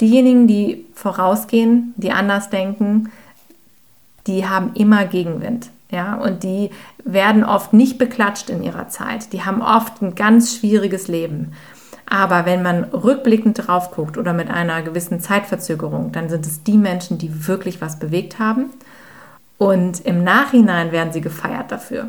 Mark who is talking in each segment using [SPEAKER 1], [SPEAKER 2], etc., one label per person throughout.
[SPEAKER 1] diejenigen, die vorausgehen, die anders denken, die haben immer Gegenwind. Ja, und die werden oft nicht beklatscht in ihrer Zeit. Die haben oft ein ganz schwieriges Leben. Aber wenn man rückblickend drauf guckt oder mit einer gewissen Zeitverzögerung, dann sind es die Menschen, die wirklich was bewegt haben. Und im Nachhinein werden sie gefeiert dafür.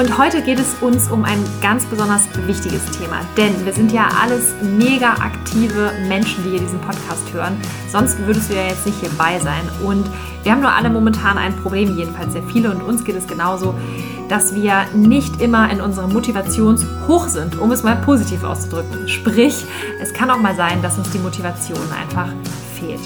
[SPEAKER 2] Und heute geht es uns um ein ganz besonders wichtiges Thema, denn wir sind ja alles mega aktive Menschen, die hier diesen Podcast hören. Sonst würdest du ja jetzt nicht hierbei sein. Und wir haben nur alle momentan ein Problem, jedenfalls sehr viele, und uns geht es genauso, dass wir nicht immer in unserem Motivationshoch sind, um es mal positiv auszudrücken. Sprich, es kann auch mal sein, dass uns die Motivation einfach fehlt.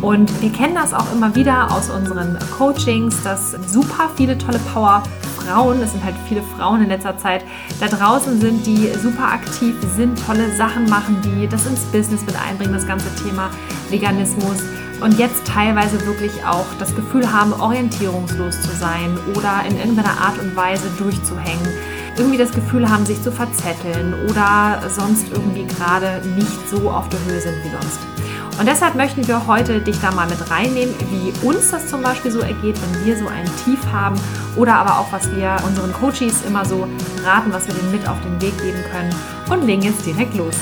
[SPEAKER 2] Und wir kennen das auch immer wieder aus unseren Coachings, dass super viele tolle Power Frauen, es sind halt viele Frauen in letzter Zeit, da draußen sind, die super aktiv sind, tolle Sachen machen, die das ins Business mit einbringen, das ganze Thema Veganismus und jetzt teilweise wirklich auch das Gefühl haben, orientierungslos zu sein oder in irgendeiner Art und Weise durchzuhängen. Irgendwie das Gefühl haben, sich zu verzetteln oder sonst irgendwie gerade nicht so auf der Höhe sind wie sonst. Und deshalb möchten wir heute dich da mal mit reinnehmen, wie uns das zum Beispiel so ergeht, wenn wir so ein Tief haben oder aber auch, was wir unseren Coaches immer so raten, was wir denen mit auf den Weg geben können und legen jetzt direkt los.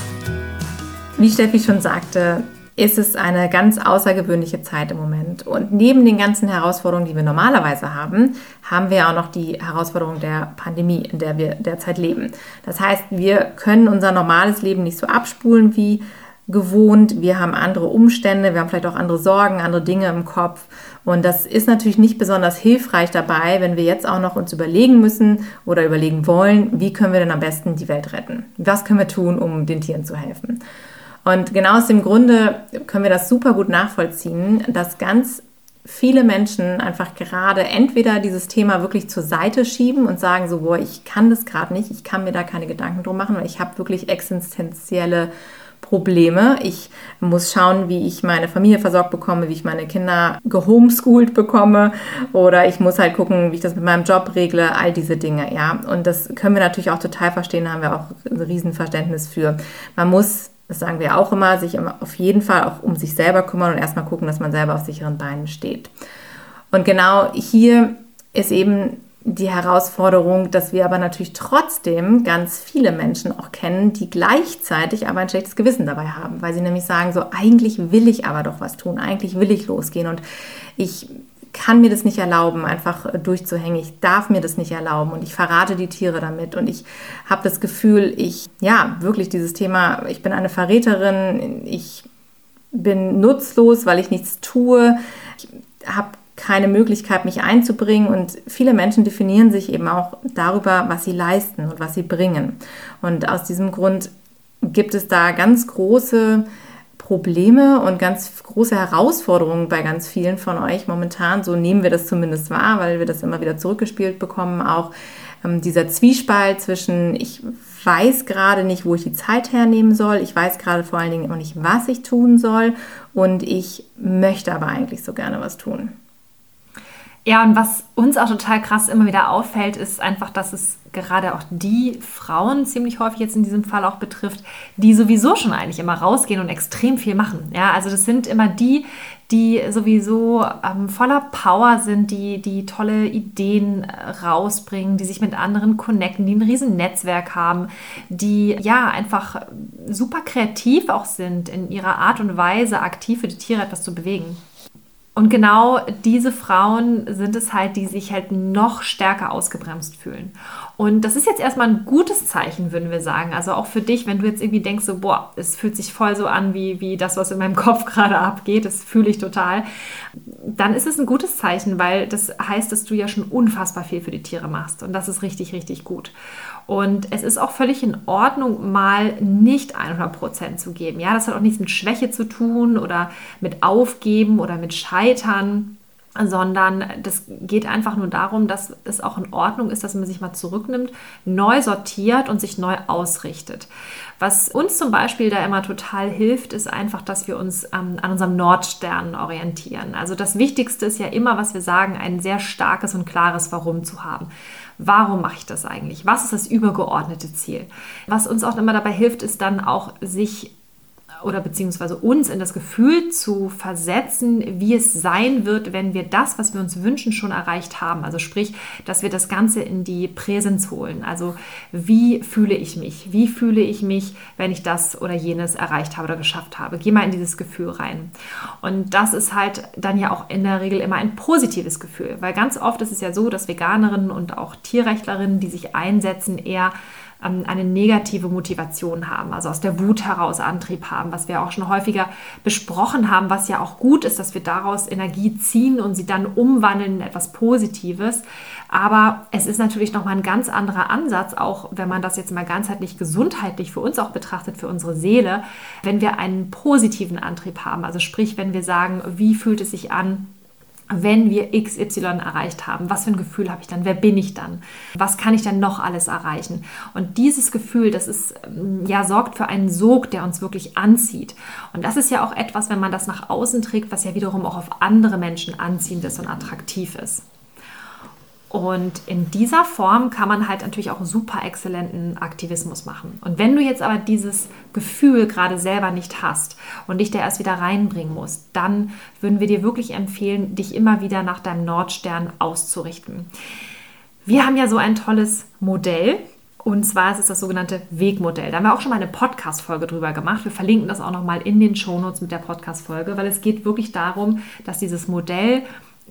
[SPEAKER 1] Wie Steffi schon sagte, ist es eine ganz außergewöhnliche Zeit im Moment. Und neben den ganzen Herausforderungen, die wir normalerweise haben, haben wir auch noch die Herausforderung der Pandemie, in der wir derzeit leben. Das heißt, wir können unser normales Leben nicht so abspulen wie gewohnt, wir haben andere Umstände, wir haben vielleicht auch andere Sorgen, andere Dinge im Kopf. Und das ist natürlich nicht besonders hilfreich dabei, wenn wir jetzt auch noch uns überlegen müssen oder überlegen wollen, wie können wir denn am besten die Welt retten? Was können wir tun, um den Tieren zu helfen? Und genau aus dem Grunde können wir das super gut nachvollziehen, dass ganz viele Menschen einfach gerade entweder dieses Thema wirklich zur Seite schieben und sagen so, boah, ich kann das gerade nicht, ich kann mir da keine Gedanken drum machen, weil ich habe wirklich existenzielle Probleme. Ich muss schauen, wie ich meine Familie versorgt bekomme, wie ich meine Kinder gehomeschooled bekomme oder ich muss halt gucken, wie ich das mit meinem Job regle, all diese Dinge, ja. Und das können wir natürlich auch total verstehen, da haben wir auch ein Riesenverständnis für. Man muss, das sagen wir auch immer, sich auf jeden Fall auch um sich selber kümmern und erstmal gucken, dass man selber auf sicheren Beinen steht. Und genau hier ist eben die Herausforderung, dass wir aber natürlich trotzdem ganz viele Menschen auch kennen, die gleichzeitig aber ein schlechtes Gewissen dabei haben, weil sie nämlich sagen, so eigentlich will ich aber doch was tun, eigentlich will ich losgehen und ich kann mir das nicht erlauben, einfach durchzuhängen. Ich darf mir das nicht erlauben und ich verrate die Tiere damit und ich habe das Gefühl, ich, ja, wirklich dieses Thema, ich bin eine Verräterin, ich bin nutzlos, weil ich nichts tue. Ich habe keine Möglichkeit, mich einzubringen. Und viele Menschen definieren sich eben auch darüber, was sie leisten und was sie bringen. Und aus diesem Grund gibt es da ganz große Probleme und ganz große Herausforderungen bei ganz vielen von euch momentan. So nehmen wir das zumindest wahr, weil wir das immer wieder zurückgespielt bekommen. Auch ähm, dieser Zwiespalt zwischen, ich weiß gerade nicht, wo ich die Zeit hernehmen soll, ich weiß gerade vor allen Dingen immer nicht, was ich tun soll und ich möchte aber eigentlich so gerne was tun.
[SPEAKER 2] Ja, und was uns auch total krass immer wieder auffällt, ist einfach, dass es gerade auch die Frauen ziemlich häufig jetzt in diesem Fall auch betrifft, die sowieso schon eigentlich immer rausgehen und extrem viel machen. Ja, also das sind immer die, die sowieso ähm, voller Power sind, die, die tolle Ideen äh, rausbringen, die sich mit anderen connecten, die ein riesen Netzwerk haben, die ja einfach super kreativ auch sind in ihrer Art und Weise, aktiv für die Tiere etwas zu bewegen. Und genau diese Frauen sind es halt, die sich halt noch stärker ausgebremst fühlen. Und das ist jetzt erstmal ein gutes Zeichen, würden wir sagen. Also auch für dich, wenn du jetzt irgendwie denkst, so, boah, es fühlt sich voll so an, wie, wie das, was in meinem Kopf gerade abgeht, das fühle ich total, dann ist es ein gutes Zeichen, weil das heißt, dass du ja schon unfassbar viel für die Tiere machst. Und das ist richtig, richtig gut. Und es ist auch völlig in Ordnung, mal nicht 100% zu geben. Ja, das hat auch nichts mit Schwäche zu tun oder mit Aufgeben oder mit Scheitern sondern das geht einfach nur darum, dass es auch in Ordnung ist, dass man sich mal zurücknimmt, neu sortiert und sich neu ausrichtet. Was uns zum Beispiel da immer total hilft, ist einfach, dass wir uns ähm, an unserem Nordstern orientieren. Also das Wichtigste ist ja immer, was wir sagen, ein sehr starkes und klares Warum zu haben. Warum mache ich das eigentlich? Was ist das übergeordnete Ziel? Was uns auch immer dabei hilft, ist dann auch sich oder beziehungsweise uns in das Gefühl zu versetzen, wie es sein wird, wenn wir das, was wir uns wünschen, schon erreicht haben. Also sprich, dass wir das Ganze in die Präsenz holen. Also wie fühle ich mich? Wie fühle ich mich, wenn ich das oder jenes erreicht habe oder geschafft habe? Geh mal in dieses Gefühl rein. Und das ist halt dann ja auch in der Regel immer ein positives Gefühl, weil ganz oft ist es ja so, dass Veganerinnen und auch Tierrechtlerinnen, die sich einsetzen, eher ähm, eine negative Motivation haben, also aus der Wut heraus Antrieb haben, was wir auch schon häufiger besprochen haben, was ja auch gut ist, dass wir daraus Energie ziehen und sie dann umwandeln in etwas Positives. Aber es ist natürlich nochmal ein ganz anderer Ansatz, auch wenn man das jetzt mal ganzheitlich gesundheitlich für uns auch betrachtet, für unsere Seele, wenn wir einen positiven Antrieb haben. Also sprich, wenn wir sagen, wie fühlt es sich an, wenn wir XY erreicht haben, was für ein Gefühl habe ich dann? Wer bin ich dann? Was kann ich dann noch alles erreichen? Und dieses Gefühl, das ist, ähm, ja, sorgt für einen Sog, der uns wirklich anzieht. Und das ist ja auch etwas, wenn man das nach außen trägt, was ja wiederum auch auf andere Menschen anziehend ist und attraktiv ist. Und in dieser Form kann man halt natürlich auch super exzellenten Aktivismus machen. Und wenn du jetzt aber dieses Gefühl gerade selber nicht hast und dich da erst wieder reinbringen musst, dann würden wir dir wirklich empfehlen, dich immer wieder nach deinem Nordstern auszurichten. Wir haben ja so ein tolles Modell, und zwar ist es das sogenannte Wegmodell. Da haben wir auch schon mal eine Podcast-Folge drüber gemacht. Wir verlinken das auch nochmal in den Shownotes mit der Podcast-Folge, weil es geht wirklich darum, dass dieses Modell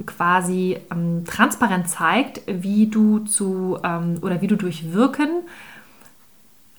[SPEAKER 2] quasi ähm, transparent zeigt, wie du zu ähm, oder wie du durch Wirken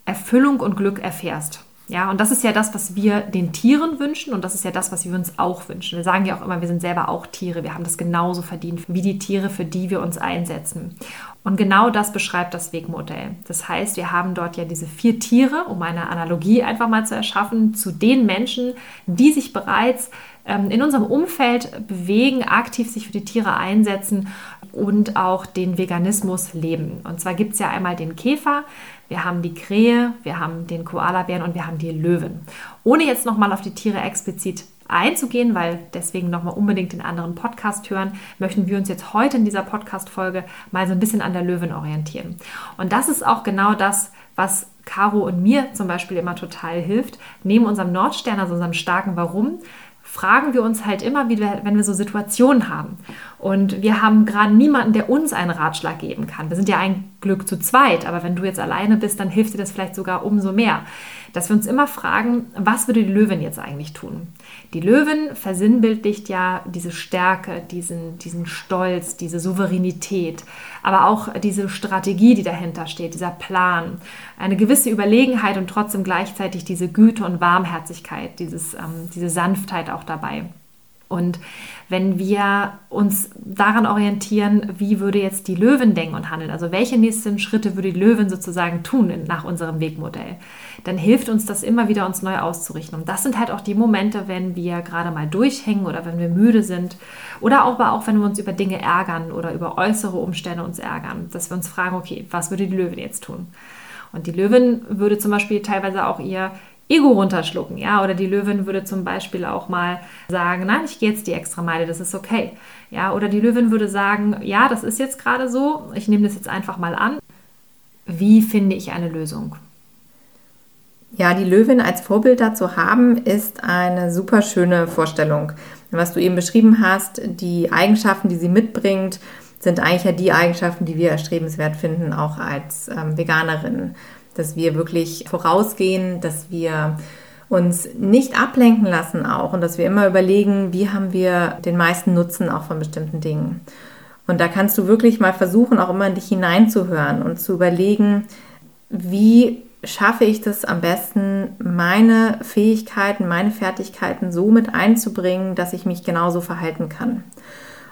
[SPEAKER 2] Erfüllung und Glück erfährst. Ja, und das ist ja das, was wir den Tieren wünschen und das ist ja das, was wir uns auch wünschen. Wir sagen ja auch immer, wir sind selber auch Tiere, wir haben das genauso verdient wie die Tiere, für die wir uns einsetzen. Und genau das beschreibt das Wegmodell. Das heißt, wir haben dort ja diese vier Tiere, um eine Analogie einfach mal zu erschaffen, zu den Menschen, die sich bereits in unserem Umfeld bewegen, aktiv sich für die Tiere einsetzen und auch den Veganismus leben. Und zwar gibt es ja einmal den Käfer, wir haben die Krähe, wir haben den Koalabären und wir haben die Löwen. Ohne jetzt nochmal auf die Tiere explizit einzugehen, weil deswegen nochmal unbedingt den anderen Podcast hören, möchten wir uns jetzt heute in dieser Podcast-Folge mal so ein bisschen an der Löwen orientieren. Und das ist auch genau das, was Caro und mir zum Beispiel immer total hilft. Neben unserem Nordstern, also unserem starken Warum, fragen wir uns halt immer wieder, wenn wir so Situationen haben. Und wir haben gerade niemanden, der uns einen Ratschlag geben kann. Wir sind ja ein Glück zu zweit, aber wenn du jetzt alleine bist, dann hilft dir das vielleicht sogar umso mehr dass wir uns immer fragen, was würde die Löwin jetzt eigentlich tun? Die Löwin versinnbildlicht ja diese Stärke, diesen, diesen Stolz, diese Souveränität, aber auch diese Strategie, die dahinter steht, dieser Plan, eine gewisse Überlegenheit und trotzdem gleichzeitig diese Güte und Warmherzigkeit, dieses, ähm, diese Sanftheit auch dabei. Und wenn wir uns daran orientieren, wie würde jetzt die Löwin denken und handeln, also welche nächsten Schritte würde die Löwin sozusagen tun nach unserem Wegmodell, dann hilft uns das immer wieder, uns neu auszurichten. Und das sind halt auch die Momente, wenn wir gerade mal durchhängen oder wenn wir müde sind oder auch, aber auch wenn wir uns über Dinge ärgern oder über äußere Umstände uns ärgern, dass wir uns fragen, okay, was würde die Löwin jetzt tun? Und die Löwin würde zum Beispiel teilweise auch ihr Ego runterschlucken, ja, oder die Löwin würde zum Beispiel auch mal sagen, nein, ich gehe jetzt die extra Meile, das ist okay, ja, oder die Löwin würde sagen, ja, das ist jetzt gerade so, ich nehme das jetzt einfach mal an. Wie finde ich eine Lösung?
[SPEAKER 1] Ja, die Löwin als Vorbild dazu haben, ist eine super schöne Vorstellung. Was du eben beschrieben hast, die Eigenschaften, die sie mitbringt, sind eigentlich ja die Eigenschaften, die wir erstrebenswert finden, auch als ähm, Veganerin dass wir wirklich vorausgehen, dass wir uns nicht ablenken lassen auch und dass wir immer überlegen, wie haben wir den meisten Nutzen auch von bestimmten Dingen. Und da kannst du wirklich mal versuchen, auch immer in dich hineinzuhören und zu überlegen, wie schaffe ich das am besten, meine Fähigkeiten, meine Fertigkeiten so mit einzubringen, dass ich mich genauso verhalten kann.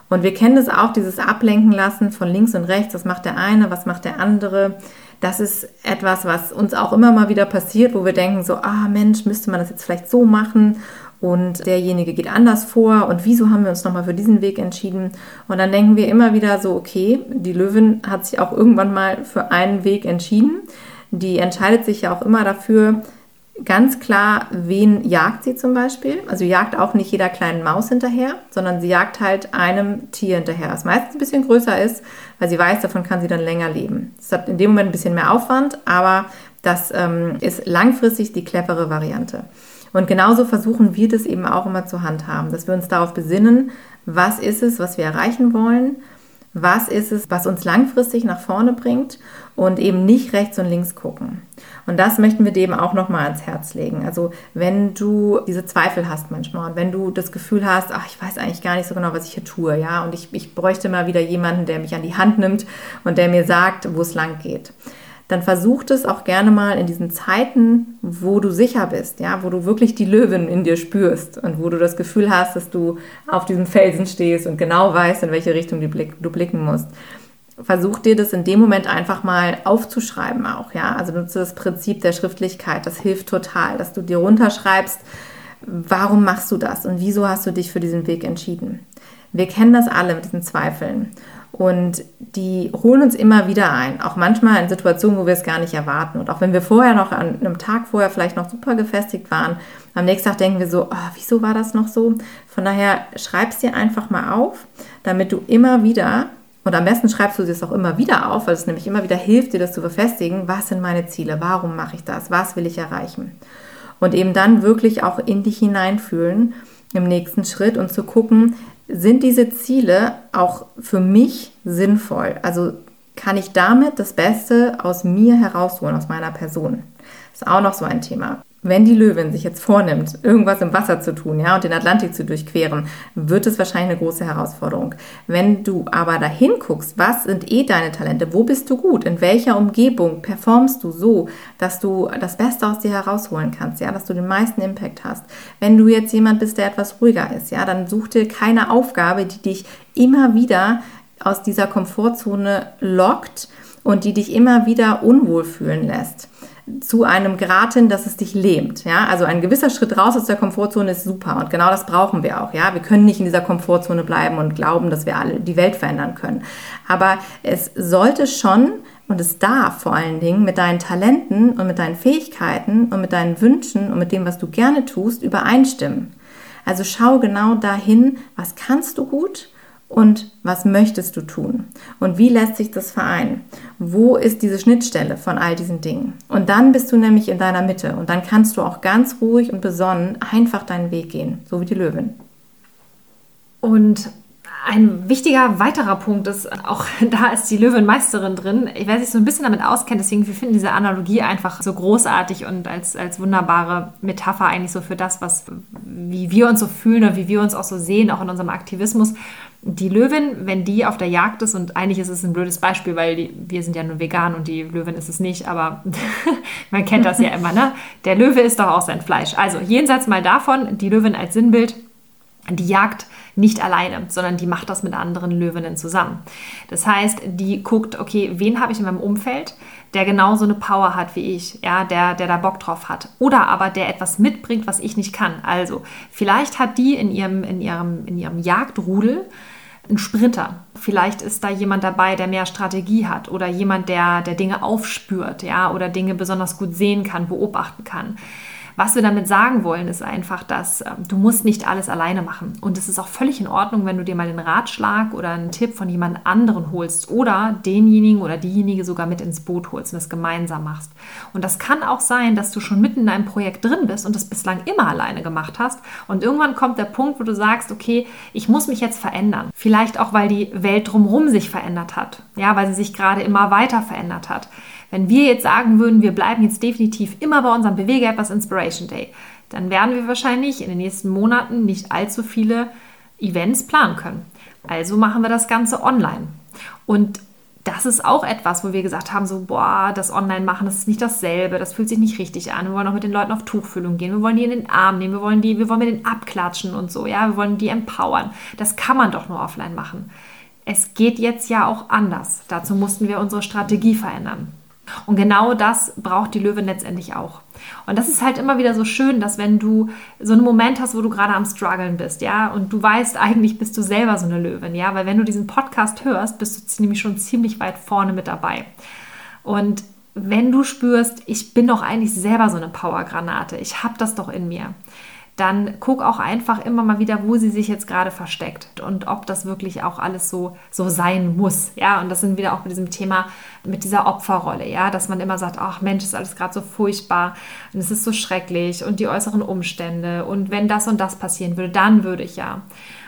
[SPEAKER 1] Und wir kennen das auch, dieses Ablenken lassen von links und rechts. Was macht der eine, was macht der andere? Das ist etwas, was uns auch immer mal wieder passiert, wo wir denken so, ah Mensch, müsste man das jetzt vielleicht so machen? und derjenige geht anders vor und wieso haben wir uns nochmal für diesen Weg entschieden? Und dann denken wir immer wieder so, okay, die Löwin hat sich auch irgendwann mal für einen Weg entschieden. Die entscheidet sich ja auch immer dafür, ganz klar, wen jagt sie zum Beispiel. Also jagt auch nicht jeder kleinen Maus hinterher, sondern sie jagt halt einem Tier hinterher, das meistens ein bisschen größer ist, weil sie weiß, davon kann sie dann länger leben. Das hat in dem Moment ein bisschen mehr Aufwand, aber das ähm, ist langfristig die clevere Variante. Und genauso versuchen wir das eben auch immer zu handhaben, dass wir uns darauf besinnen, was ist es, was wir erreichen wollen, was ist es, was uns langfristig nach vorne bringt und eben nicht rechts und links gucken. Und das möchten wir dem auch nochmal ans Herz legen. Also wenn du diese Zweifel hast manchmal und wenn du das Gefühl hast, ach, ich weiß eigentlich gar nicht so genau, was ich hier tue, ja, und ich, ich bräuchte mal wieder jemanden, der mich an die Hand nimmt und der mir sagt, wo es lang geht dann versuch es auch gerne mal in diesen Zeiten, wo du sicher bist, ja, wo du wirklich die Löwin in dir spürst und wo du das Gefühl hast, dass du auf diesem Felsen stehst und genau weißt, in welche Richtung du blicken musst. Versuch dir das in dem Moment einfach mal aufzuschreiben auch, ja. Also nutze das Prinzip der Schriftlichkeit, das hilft total, dass du dir runterschreibst, warum machst du das und wieso hast du dich für diesen Weg entschieden. Wir kennen das alle mit diesen Zweifeln. Und die holen uns immer wieder ein, auch manchmal in Situationen, wo wir es gar nicht erwarten. Und auch wenn wir vorher noch an einem Tag vorher vielleicht noch super gefestigt waren, am nächsten Tag denken wir so, oh, wieso war das noch so? Von daher schreib es dir einfach mal auf, damit du immer wieder, und am besten schreibst du es auch immer wieder auf, weil es nämlich immer wieder hilft, dir das zu befestigen, was sind meine Ziele, warum mache ich das, was will ich erreichen? Und eben dann wirklich auch in dich hineinfühlen im nächsten Schritt und zu gucken, sind diese Ziele auch für mich sinnvoll? Also kann ich damit das Beste aus mir herausholen, aus meiner Person? Das ist auch noch so ein Thema. Wenn die Löwin sich jetzt vornimmt, irgendwas im Wasser zu tun, ja, und den Atlantik zu durchqueren, wird es wahrscheinlich eine große Herausforderung. Wenn du aber dahin guckst, was sind eh deine Talente, wo bist du gut, in welcher Umgebung performst du so, dass du das Beste aus dir herausholen kannst, ja, dass du den meisten Impact hast. Wenn du jetzt jemand bist, der etwas ruhiger ist, ja, dann such dir keine Aufgabe, die dich immer wieder aus dieser Komfortzone lockt und die dich immer wieder unwohl fühlen lässt zu einem hin, dass es dich lähmt. Ja? Also ein gewisser Schritt raus aus der Komfortzone ist super und genau das brauchen wir auch. Ja? Wir können nicht in dieser Komfortzone bleiben und glauben, dass wir alle die Welt verändern können. Aber es sollte schon und es darf vor allen Dingen mit deinen Talenten und mit deinen Fähigkeiten und mit deinen Wünschen und mit dem, was du gerne tust, übereinstimmen. Also schau genau dahin, was kannst du gut und was möchtest du tun und wie lässt sich das vereinen? Wo ist diese Schnittstelle von all diesen Dingen? Und dann bist du nämlich in deiner Mitte und dann kannst du auch ganz ruhig und besonnen einfach deinen Weg gehen, so wie die Löwin.
[SPEAKER 2] Und ein wichtiger weiterer Punkt ist, auch da ist die Löwenmeisterin drin. Ich weiß nicht, so ein bisschen damit auskennt, deswegen wir finden diese Analogie einfach so großartig und als, als wunderbare Metapher eigentlich so für das, was, wie wir uns so fühlen und wie wir uns auch so sehen, auch in unserem Aktivismus die Löwin, wenn die auf der Jagd ist, und eigentlich ist es ein blödes Beispiel, weil die, wir sind ja nur vegan und die Löwin ist es nicht, aber man kennt das ja immer, ne? Der Löwe ist doch auch sein Fleisch. Also jenseits mal davon, die Löwin als Sinnbild, die jagt nicht alleine, sondern die macht das mit anderen Löwinnen zusammen. Das heißt, die guckt, okay, wen habe ich in meinem Umfeld, der genauso eine Power hat wie ich, ja, der, der da Bock drauf hat. Oder aber der etwas mitbringt, was ich nicht kann. Also, vielleicht hat die in ihrem, in ihrem, in ihrem Jagdrudel einen Sprinter. Vielleicht ist da jemand dabei, der mehr Strategie hat oder jemand, der, der Dinge aufspürt, ja, oder Dinge besonders gut sehen kann, beobachten kann. Was wir damit sagen wollen, ist einfach, dass äh, du musst nicht alles alleine machen. Und es ist auch völlig in Ordnung, wenn du dir mal den Ratschlag oder einen Tipp von jemand anderen holst oder denjenigen oder diejenige sogar mit ins Boot holst und das gemeinsam machst. Und das kann auch sein, dass du schon mitten in einem Projekt drin bist und das bislang immer alleine gemacht hast. Und irgendwann kommt der Punkt, wo du sagst, okay, ich muss mich jetzt verändern. Vielleicht auch, weil die Welt drumherum sich verändert hat. Ja, weil sie sich gerade immer weiter verändert hat. Wenn wir jetzt sagen würden, wir bleiben jetzt definitiv immer bei unserem Bewege etwas Inspiration Day, dann werden wir wahrscheinlich in den nächsten Monaten nicht allzu viele Events planen können. Also machen wir das Ganze online. Und das ist auch etwas, wo wir gesagt haben, so, boah, das Online-Machen, das ist nicht dasselbe, das fühlt sich nicht richtig an. Wir wollen auch mit den Leuten auf Tuchfühlung gehen, wir wollen die in den Arm nehmen, wir wollen die, wir wollen mit denen abklatschen und so, ja, wir wollen die empowern. Das kann man doch nur offline machen. Es geht jetzt ja auch anders. Dazu mussten wir unsere Strategie verändern. Und genau das braucht die Löwin letztendlich auch. Und das ist halt immer wieder so schön, dass wenn du so einen Moment hast, wo du gerade am struggeln bist, ja, und du weißt, eigentlich bist du selber so eine Löwin, ja, weil wenn du diesen Podcast hörst, bist du nämlich schon ziemlich weit vorne mit dabei. Und wenn du spürst, ich bin doch eigentlich selber so eine Powergranate, ich habe das doch in mir, dann guck auch einfach immer mal wieder, wo sie sich jetzt gerade versteckt und ob das wirklich auch alles so, so sein muss. Ja, und das sind wieder auch mit diesem Thema, mit dieser Opferrolle, ja, dass man immer sagt, ach Mensch, ist alles gerade so furchtbar und es ist so schrecklich und die äußeren Umstände und wenn das und das passieren würde, dann würde ich ja.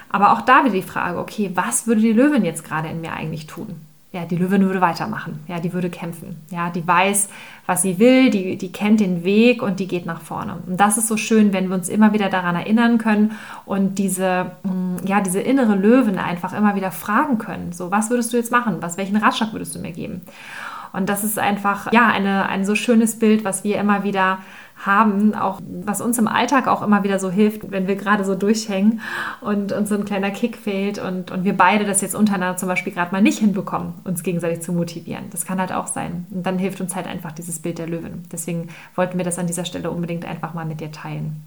[SPEAKER 2] Aber auch da wieder die Frage, okay, was würde die Löwin jetzt gerade in mir eigentlich tun? Ja, die Löwin würde weitermachen, ja, die würde kämpfen, ja, die weiß, was sie will, die, die kennt den Weg und die geht nach vorne. Und das ist so schön, wenn wir uns immer wieder daran erinnern können und diese, mm, ja, diese innere Löwin einfach immer wieder fragen können, so, was würdest du jetzt machen, was, welchen Ratschlag würdest du mir geben? Und das ist einfach, ja, eine, ein so schönes Bild, was wir immer wieder haben, auch was uns im Alltag auch immer wieder so hilft, wenn wir gerade so durchhängen und uns so ein kleiner Kick fehlt und, und wir beide das jetzt untereinander zum Beispiel gerade mal nicht hinbekommen, uns gegenseitig zu motivieren. Das kann halt auch sein. Und dann hilft uns halt einfach dieses Bild der Löwen. Deswegen wollten wir das an dieser Stelle unbedingt einfach mal mit dir teilen.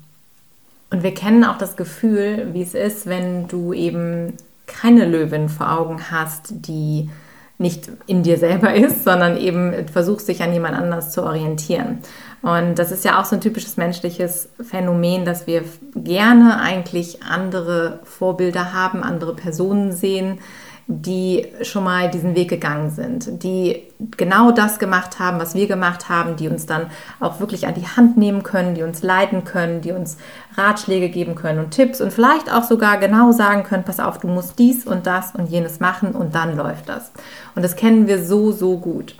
[SPEAKER 1] Und wir kennen auch das Gefühl, wie es ist, wenn du eben keine Löwin vor Augen hast, die nicht in dir selber ist, sondern eben versuchst, dich an jemand anders zu orientieren. Und das ist ja auch so ein typisches menschliches Phänomen, dass wir gerne eigentlich andere Vorbilder haben, andere Personen sehen, die schon mal diesen Weg gegangen sind, die genau das gemacht haben, was wir gemacht haben, die uns dann auch wirklich an die Hand nehmen können, die uns leiten können, die uns Ratschläge geben können und Tipps und vielleicht auch sogar genau sagen können, pass auf, du musst dies und das und jenes machen und dann läuft das. Und das kennen wir so, so gut.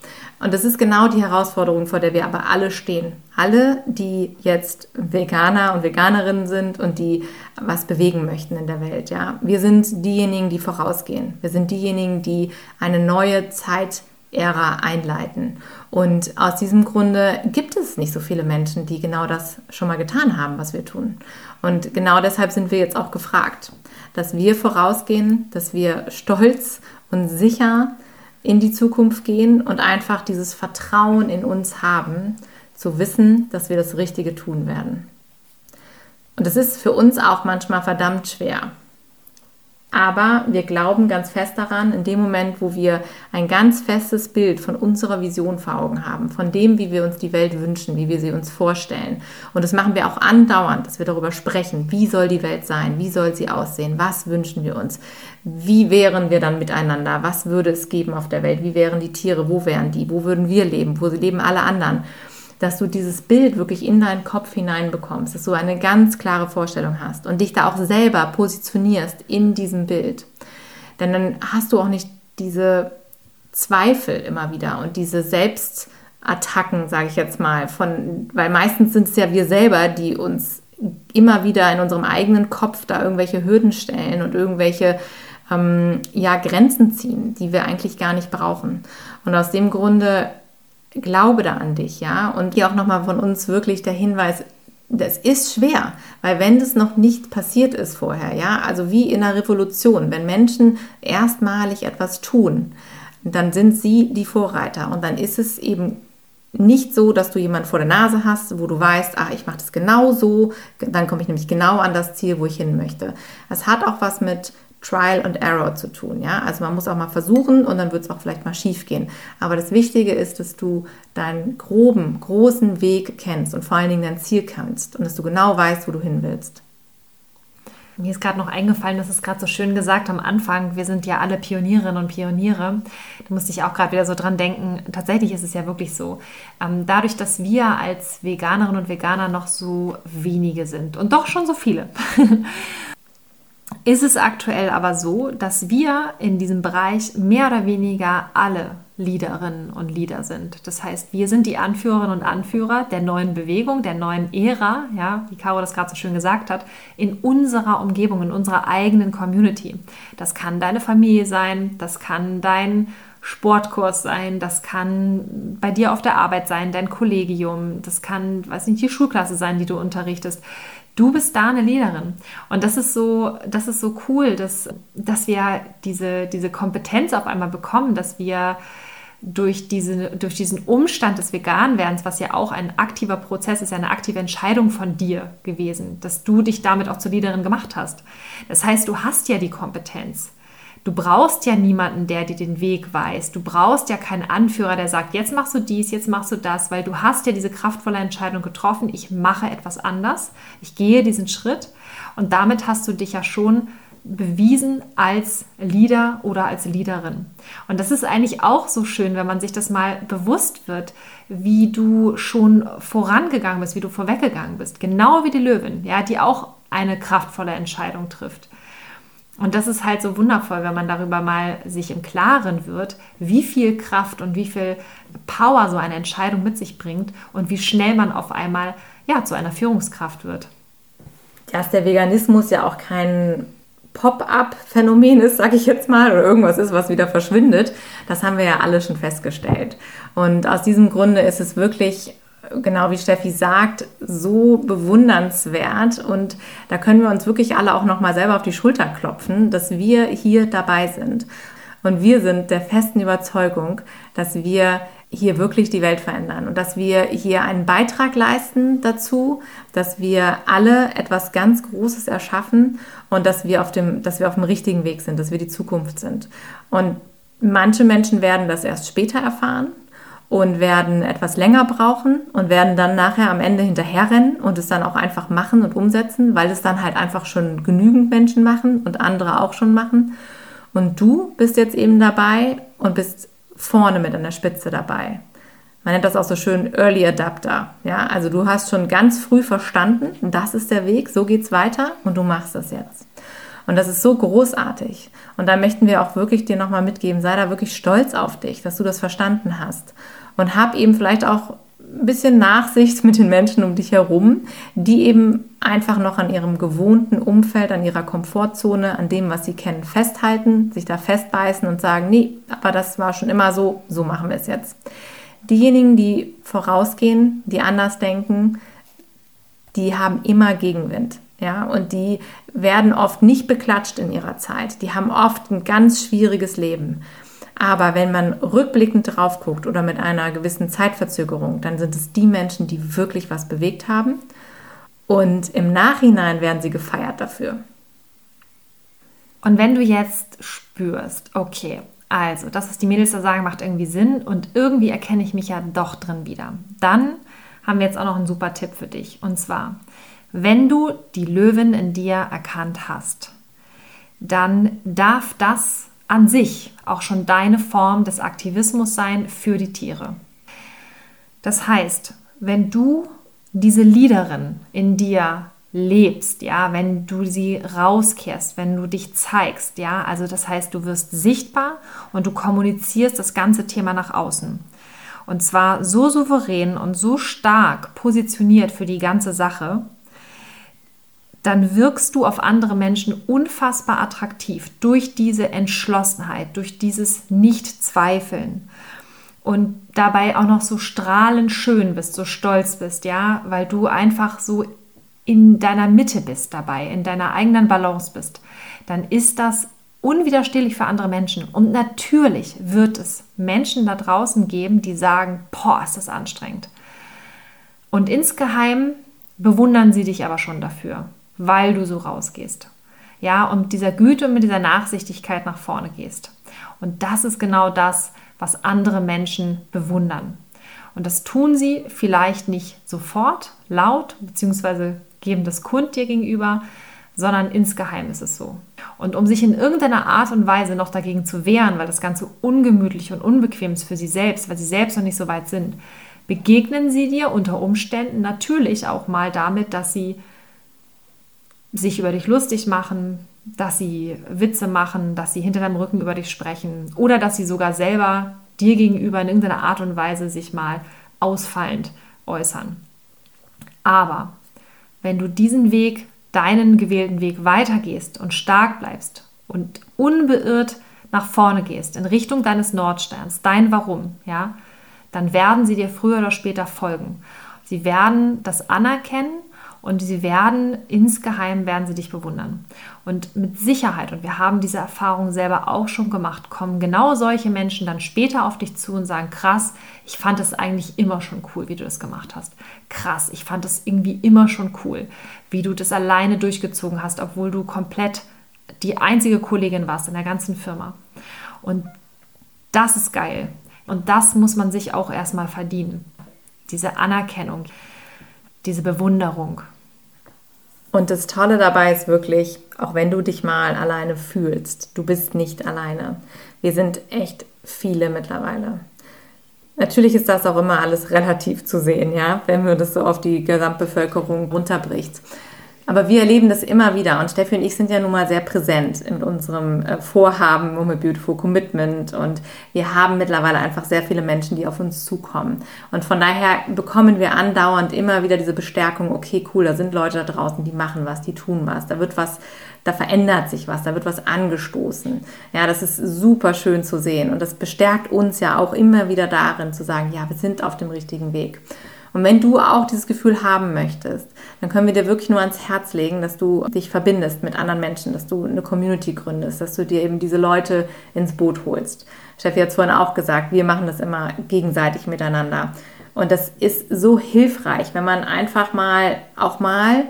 [SPEAKER 1] Und das ist genau die Herausforderung, vor der wir aber alle stehen. Alle, die jetzt Veganer und Veganerinnen sind und die was bewegen möchten in der Welt. Ja? Wir sind diejenigen, die vorausgehen. Wir sind diejenigen, die eine neue Zeitära einleiten. Und aus diesem Grunde gibt es nicht so viele Menschen, die genau das schon mal getan haben, was wir tun. Und genau deshalb sind wir jetzt auch gefragt, dass wir vorausgehen, dass wir stolz und sicher in die Zukunft gehen und einfach dieses Vertrauen in uns haben, zu wissen, dass wir das Richtige tun werden. Und es ist für uns auch manchmal verdammt schwer. Aber wir glauben ganz fest daran, in dem Moment, wo wir ein ganz festes Bild von unserer Vision vor Augen haben, von dem, wie wir uns die Welt wünschen, wie wir sie uns vorstellen. Und das machen wir auch andauernd, dass wir darüber sprechen, wie soll die Welt sein, wie soll sie aussehen, was wünschen wir uns, wie wären wir dann miteinander, was würde es geben auf der Welt, wie wären die Tiere, wo wären die, wo würden wir leben, wo leben alle anderen dass du dieses Bild wirklich in deinen Kopf hineinbekommst, dass du eine ganz klare Vorstellung hast und dich da auch selber positionierst in diesem Bild. Denn dann hast du auch nicht diese Zweifel immer wieder und diese Selbstattacken, sage ich jetzt mal, von, weil meistens sind es ja wir selber, die uns immer wieder in unserem eigenen Kopf da irgendwelche Hürden stellen und irgendwelche ähm, ja, Grenzen ziehen, die wir eigentlich gar nicht brauchen. Und aus dem Grunde glaube da an dich, ja. Und hier auch nochmal von uns wirklich der Hinweis, das ist schwer, weil wenn das noch nicht passiert ist vorher, ja, also wie in einer Revolution, wenn Menschen erstmalig etwas tun, dann sind sie die Vorreiter und dann ist es eben nicht so, dass du jemanden vor der Nase hast, wo du weißt, ach, ich mache das genau so, dann komme ich nämlich genau an das Ziel, wo ich hin möchte. Es hat auch was mit Trial and Error zu tun. Ja? Also man muss auch mal versuchen und dann wird es auch vielleicht mal schief gehen. Aber das Wichtige ist, dass du deinen groben, großen Weg kennst und vor allen Dingen dein Ziel kennst und dass du genau weißt, wo du hin willst.
[SPEAKER 2] Mir ist gerade noch eingefallen, das ist gerade so schön gesagt am Anfang, wir sind ja alle Pionierinnen und Pioniere. Da musste ich auch gerade wieder so dran denken. Tatsächlich ist es ja wirklich so. Ähm, dadurch, dass wir als Veganerinnen und Veganer noch so wenige sind und doch schon so viele, ist es aktuell aber so, dass wir in diesem Bereich mehr oder weniger alle Leaderinnen und Leader sind. Das heißt, wir sind die Anführerinnen und Anführer der neuen Bewegung, der neuen Ära, ja, wie Caro das gerade so schön gesagt hat, in unserer Umgebung, in unserer eigenen Community. Das kann deine Familie sein, das kann dein Sportkurs sein, das kann bei dir auf der Arbeit sein, dein Kollegium, das kann, weiß nicht, die Schulklasse sein, die du unterrichtest. Du bist da eine Leaderin. Und das ist so, das ist so cool, dass, dass wir diese, diese Kompetenz auf einmal bekommen, dass wir durch, diese, durch diesen Umstand des Veganwerdens, was ja auch ein aktiver Prozess ist, eine aktive Entscheidung von dir gewesen, dass du dich damit auch zur Leaderin gemacht hast. Das heißt, du hast ja die Kompetenz. Du brauchst ja niemanden, der dir den Weg weist. Du brauchst ja keinen Anführer, der sagt, jetzt machst du dies, jetzt machst du das, weil du hast ja diese kraftvolle Entscheidung getroffen, ich mache etwas anders, ich gehe diesen Schritt und damit hast du dich ja schon bewiesen als Leader oder als Leaderin. Und das ist eigentlich auch so schön, wenn man sich das mal bewusst wird, wie du schon vorangegangen bist, wie du vorweggegangen bist. Genau wie die Löwin, ja, die auch eine kraftvolle Entscheidung trifft. Und das ist halt so wundervoll, wenn man darüber mal sich im Klaren wird, wie viel Kraft und wie viel Power so eine Entscheidung mit sich bringt und wie schnell man auf einmal ja, zu einer Führungskraft wird.
[SPEAKER 1] Dass der Veganismus ja auch kein Pop-up-Phänomen ist, sage ich jetzt mal, oder irgendwas ist, was wieder verschwindet, das haben wir ja alle schon festgestellt. Und aus diesem Grunde ist es wirklich genau wie Steffi sagt, so bewundernswert. Und da können wir uns wirklich alle auch nochmal selber auf die Schulter klopfen, dass wir hier dabei sind. Und wir sind der festen Überzeugung, dass wir hier wirklich die Welt verändern und dass wir hier einen Beitrag leisten dazu, dass wir alle etwas ganz Großes erschaffen und dass wir auf dem, dass wir auf dem richtigen Weg sind, dass wir die Zukunft sind. Und manche Menschen werden das erst später erfahren und werden etwas länger brauchen und werden dann nachher am Ende hinterherrennen und es dann auch einfach machen und umsetzen, weil es dann halt einfach schon genügend Menschen machen und andere auch schon machen. Und du bist jetzt eben dabei und bist vorne mit an der Spitze dabei. Man nennt das auch so schön Early Adapter. Ja, also du hast schon ganz früh verstanden, das ist der Weg, so geht's weiter und du machst das jetzt. Und das ist so großartig. Und da möchten wir auch wirklich dir nochmal mitgeben, sei da wirklich stolz auf dich, dass du das verstanden hast und hab eben vielleicht auch ein bisschen Nachsicht mit den Menschen um dich herum, die eben einfach noch an ihrem gewohnten Umfeld, an ihrer Komfortzone, an dem, was sie kennen, festhalten, sich da festbeißen und sagen, nee, aber das war schon immer so, so machen wir es jetzt. Diejenigen, die vorausgehen, die anders denken, die haben immer Gegenwind. Ja, und die werden oft nicht beklatscht in ihrer Zeit. Die haben oft ein ganz schwieriges Leben. Aber wenn man rückblickend drauf guckt oder mit einer gewissen Zeitverzögerung, dann sind es die Menschen, die wirklich was bewegt haben. Und im Nachhinein werden sie gefeiert dafür.
[SPEAKER 2] Und wenn du jetzt spürst, okay, also das, was die Mädels da sagen, macht irgendwie Sinn und irgendwie erkenne ich mich ja doch drin wieder, dann haben wir jetzt auch noch einen super Tipp für dich. Und zwar, wenn du die Löwin in dir erkannt hast, dann darf das an sich auch schon deine Form des Aktivismus sein für die Tiere. Das heißt, wenn du diese Leaderin in dir lebst, ja, wenn du sie rauskehrst, wenn du dich zeigst, ja, also das heißt, du wirst sichtbar und du kommunizierst das ganze Thema nach außen. Und zwar so souverän und so stark positioniert für die ganze Sache, dann wirkst du auf andere Menschen unfassbar attraktiv durch diese Entschlossenheit, durch dieses Nicht-Zweifeln und dabei auch noch so strahlend schön bist, so stolz bist, ja, weil du einfach so in deiner Mitte bist dabei, in deiner eigenen Balance bist, dann ist das unwiderstehlich für andere Menschen. Und natürlich wird es Menschen da draußen geben, die sagen, boah, ist das anstrengend. Und insgeheim bewundern sie dich aber schon dafür weil du so rausgehst. Ja, und mit dieser Güte und mit dieser Nachsichtigkeit nach vorne gehst. Und das ist genau das, was andere Menschen bewundern. Und das tun sie vielleicht nicht sofort laut, beziehungsweise geben das Kund dir gegenüber, sondern insgeheim ist es so. Und um sich in irgendeiner Art und Weise noch dagegen zu wehren, weil das Ganze ungemütlich und unbequem ist für sie selbst, weil sie selbst noch nicht so weit sind, begegnen sie dir unter Umständen natürlich auch mal damit, dass sie sich über dich lustig machen, dass sie Witze machen, dass sie hinter deinem Rücken über dich sprechen oder dass sie sogar selber dir gegenüber in irgendeiner Art und Weise sich mal ausfallend äußern. Aber wenn du diesen Weg, deinen gewählten Weg weitergehst und stark bleibst und unbeirrt nach vorne gehst, in Richtung deines Nordsterns, dein Warum, ja, dann werden sie dir früher oder später folgen. Sie werden das anerkennen und sie werden insgeheim werden sie dich bewundern. Und mit Sicherheit, und wir haben diese Erfahrung selber auch schon gemacht, kommen genau solche Menschen dann später auf dich zu und sagen, krass, ich fand es eigentlich immer schon cool, wie du das gemacht hast. Krass, ich fand es irgendwie immer schon cool, wie du das alleine durchgezogen hast, obwohl du komplett die einzige Kollegin warst in der ganzen Firma. Und das ist geil. Und das muss man sich auch erstmal verdienen. Diese Anerkennung, diese Bewunderung.
[SPEAKER 1] Und das Tolle dabei ist wirklich, auch wenn du dich mal alleine fühlst, du bist nicht alleine. Wir sind echt viele mittlerweile. Natürlich ist das auch immer alles relativ zu sehen, ja, wenn wir das so auf die Gesamtbevölkerung runterbricht. Aber wir erleben das immer wieder und Steffi und ich sind ja nun mal sehr präsent in unserem äh, Vorhaben a Beautiful Commitment und wir haben mittlerweile einfach sehr viele Menschen, die auf uns zukommen. Und von daher bekommen wir andauernd immer wieder diese Bestärkung, okay, cool, da sind Leute da draußen, die machen was, die tun was, da wird was, da verändert sich was, da wird was angestoßen. Ja, das ist super schön zu sehen und das bestärkt uns ja auch immer wieder darin zu sagen, ja, wir sind auf dem richtigen Weg. Und wenn du auch dieses Gefühl haben möchtest, dann können wir dir wirklich nur ans Herz legen, dass du dich verbindest mit anderen Menschen, dass du eine Community gründest, dass du dir eben diese Leute ins Boot holst. Steffi hat es vorhin auch gesagt, wir machen das immer gegenseitig miteinander. Und das ist so hilfreich, wenn man einfach mal auch mal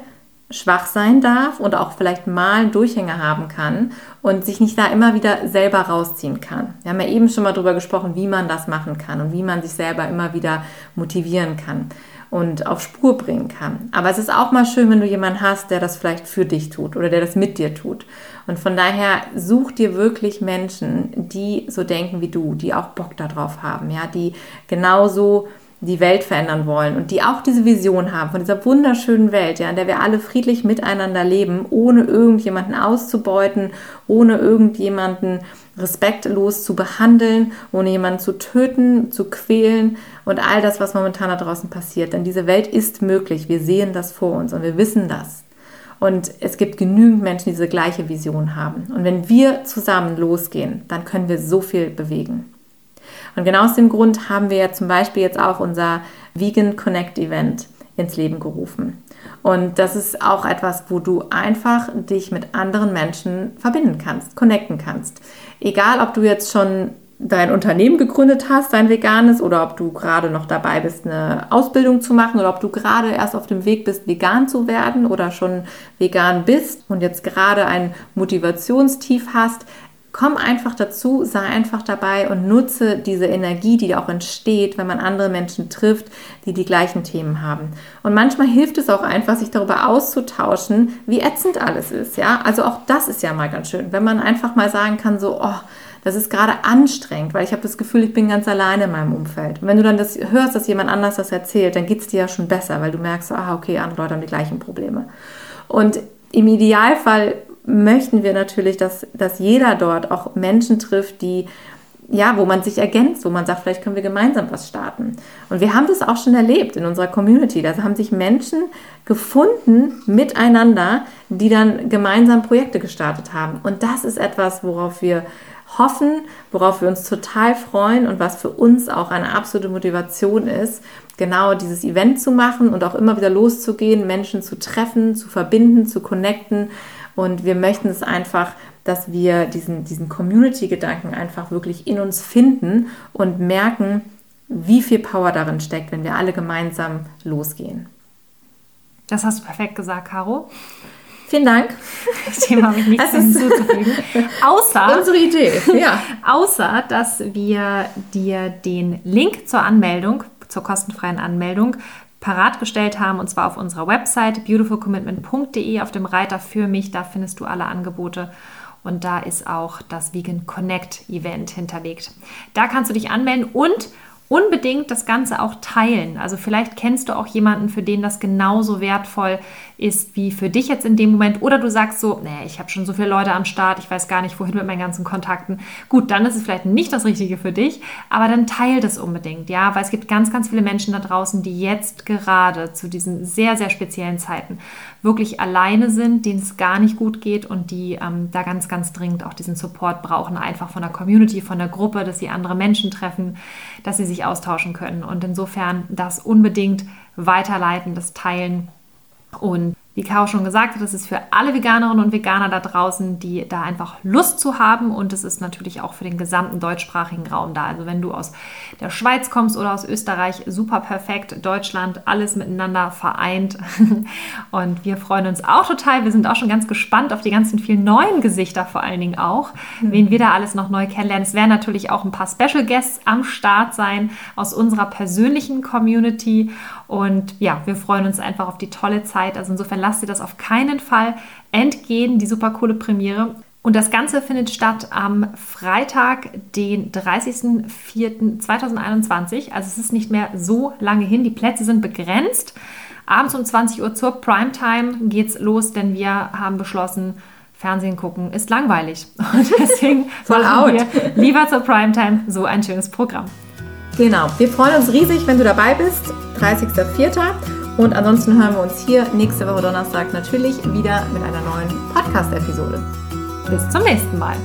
[SPEAKER 1] schwach sein darf und auch vielleicht mal einen Durchhänger haben kann und sich nicht da immer wieder selber rausziehen kann. Wir haben ja eben schon mal darüber gesprochen, wie man das machen kann und wie man sich selber immer wieder motivieren kann und auf Spur bringen kann. Aber es ist auch mal schön, wenn du jemanden hast, der das vielleicht für dich tut oder der das mit dir tut. Und von daher such dir wirklich Menschen, die so denken wie du, die auch Bock darauf haben, ja, die genauso die Welt verändern wollen und die auch diese Vision haben von dieser wunderschönen Welt, ja, in der wir alle friedlich miteinander leben, ohne irgendjemanden auszubeuten, ohne irgendjemanden respektlos zu behandeln, ohne jemanden zu töten, zu quälen und all das, was momentan da draußen passiert. Denn diese Welt ist möglich. Wir sehen das vor uns und wir wissen das. Und es gibt genügend Menschen, die diese gleiche Vision haben. Und wenn wir zusammen losgehen, dann können wir so viel bewegen. Und genau aus dem Grund haben wir ja zum Beispiel jetzt auch unser Vegan Connect Event ins Leben gerufen. Und das ist auch etwas, wo du einfach dich mit anderen Menschen verbinden kannst, connecten kannst. Egal, ob du jetzt schon dein Unternehmen gegründet hast, dein veganes, oder ob du gerade noch dabei bist, eine Ausbildung zu machen, oder ob du gerade erst auf dem Weg bist, vegan zu werden oder schon vegan bist und jetzt gerade ein Motivationstief hast, Komm einfach dazu, sei einfach dabei und nutze diese Energie, die auch entsteht, wenn man andere Menschen trifft, die die gleichen Themen haben. Und manchmal hilft es auch einfach, sich darüber auszutauschen, wie ätzend alles ist. Ja, also auch das ist ja mal ganz schön, wenn man einfach mal sagen kann, so, oh, das ist gerade anstrengend, weil ich habe das Gefühl, ich bin ganz alleine in meinem Umfeld. Und wenn du dann das hörst, dass jemand anders das erzählt, dann geht es dir ja schon besser, weil du merkst, ah, okay, andere Leute haben die gleichen Probleme. Und im Idealfall möchten wir natürlich, dass, dass jeder dort auch Menschen trifft, die ja, wo man sich ergänzt, wo man sagt, vielleicht können wir gemeinsam was starten. Und wir haben das auch schon erlebt in unserer Community. Da haben sich Menschen gefunden miteinander, die dann gemeinsam Projekte gestartet haben. Und das ist etwas, worauf wir hoffen, worauf wir uns total freuen und was für uns auch eine absolute Motivation ist, genau dieses Event zu machen und auch immer wieder loszugehen, Menschen zu treffen, zu verbinden, zu connecten und wir möchten es einfach, dass wir diesen, diesen Community-Gedanken einfach wirklich in uns finden und merken, wie viel Power darin steckt, wenn wir alle gemeinsam losgehen.
[SPEAKER 2] Das hast du perfekt gesagt, Caro.
[SPEAKER 1] Vielen Dank.
[SPEAKER 2] Dem habe ich nichts hinzuzufügen. Außer,
[SPEAKER 1] unsere Idee, ja.
[SPEAKER 2] außer, dass wir dir den Link zur Anmeldung, zur kostenfreien Anmeldung parat gestellt haben, und zwar auf unserer Website beautifulcommitment.de auf dem Reiter für mich. Da findest du alle Angebote. Und da ist auch das Vegan Connect Event hinterlegt. Da kannst du dich anmelden und unbedingt das Ganze auch teilen. Also vielleicht kennst du auch jemanden, für den das genauso wertvoll ist wie für dich jetzt in dem Moment. Oder du sagst so, nee, ich habe schon so viele Leute am Start, ich weiß gar nicht, wohin mit meinen ganzen Kontakten. Gut, dann ist es vielleicht nicht das Richtige für dich, aber dann teil das unbedingt, ja, weil es gibt ganz, ganz viele Menschen da draußen, die jetzt gerade zu diesen sehr, sehr speziellen Zeiten wirklich alleine sind, denen es gar nicht gut geht und die ähm, da ganz, ganz dringend auch diesen Support brauchen, einfach von der Community, von der Gruppe, dass sie andere Menschen treffen, dass sie sich austauschen können. Und insofern das unbedingt weiterleiten, das Teilen und wie Caro schon gesagt hat, das ist für alle Veganerinnen und Veganer da draußen, die da einfach Lust zu haben und es ist natürlich auch für den gesamten deutschsprachigen Raum da. Also wenn du aus der Schweiz kommst oder aus Österreich, super perfekt, Deutschland, alles miteinander vereint und wir freuen uns auch total. Wir sind auch schon ganz gespannt auf die ganzen vielen neuen Gesichter vor allen Dingen auch, mhm. wen wir da alles noch neu kennenlernen. Es werden natürlich auch ein paar Special Guests am Start sein aus unserer persönlichen Community und ja, wir freuen uns einfach auf die tolle Zeit. Also insofern lasst dir das auf keinen Fall entgehen, die super coole Premiere. Und das Ganze findet statt am Freitag, den 30.04.2021. Also es ist nicht mehr so lange hin. Die Plätze sind begrenzt. Abends um 20 Uhr zur Primetime geht's los, denn wir haben beschlossen, Fernsehen gucken ist langweilig. Und deswegen
[SPEAKER 1] out. wir
[SPEAKER 2] lieber zur Primetime so ein schönes Programm.
[SPEAKER 1] Genau, wir freuen uns riesig, wenn du dabei bist. 30.04. Und ansonsten hören wir uns hier nächste Woche Donnerstag natürlich wieder mit einer neuen Podcast-Episode.
[SPEAKER 2] Bis zum nächsten Mal.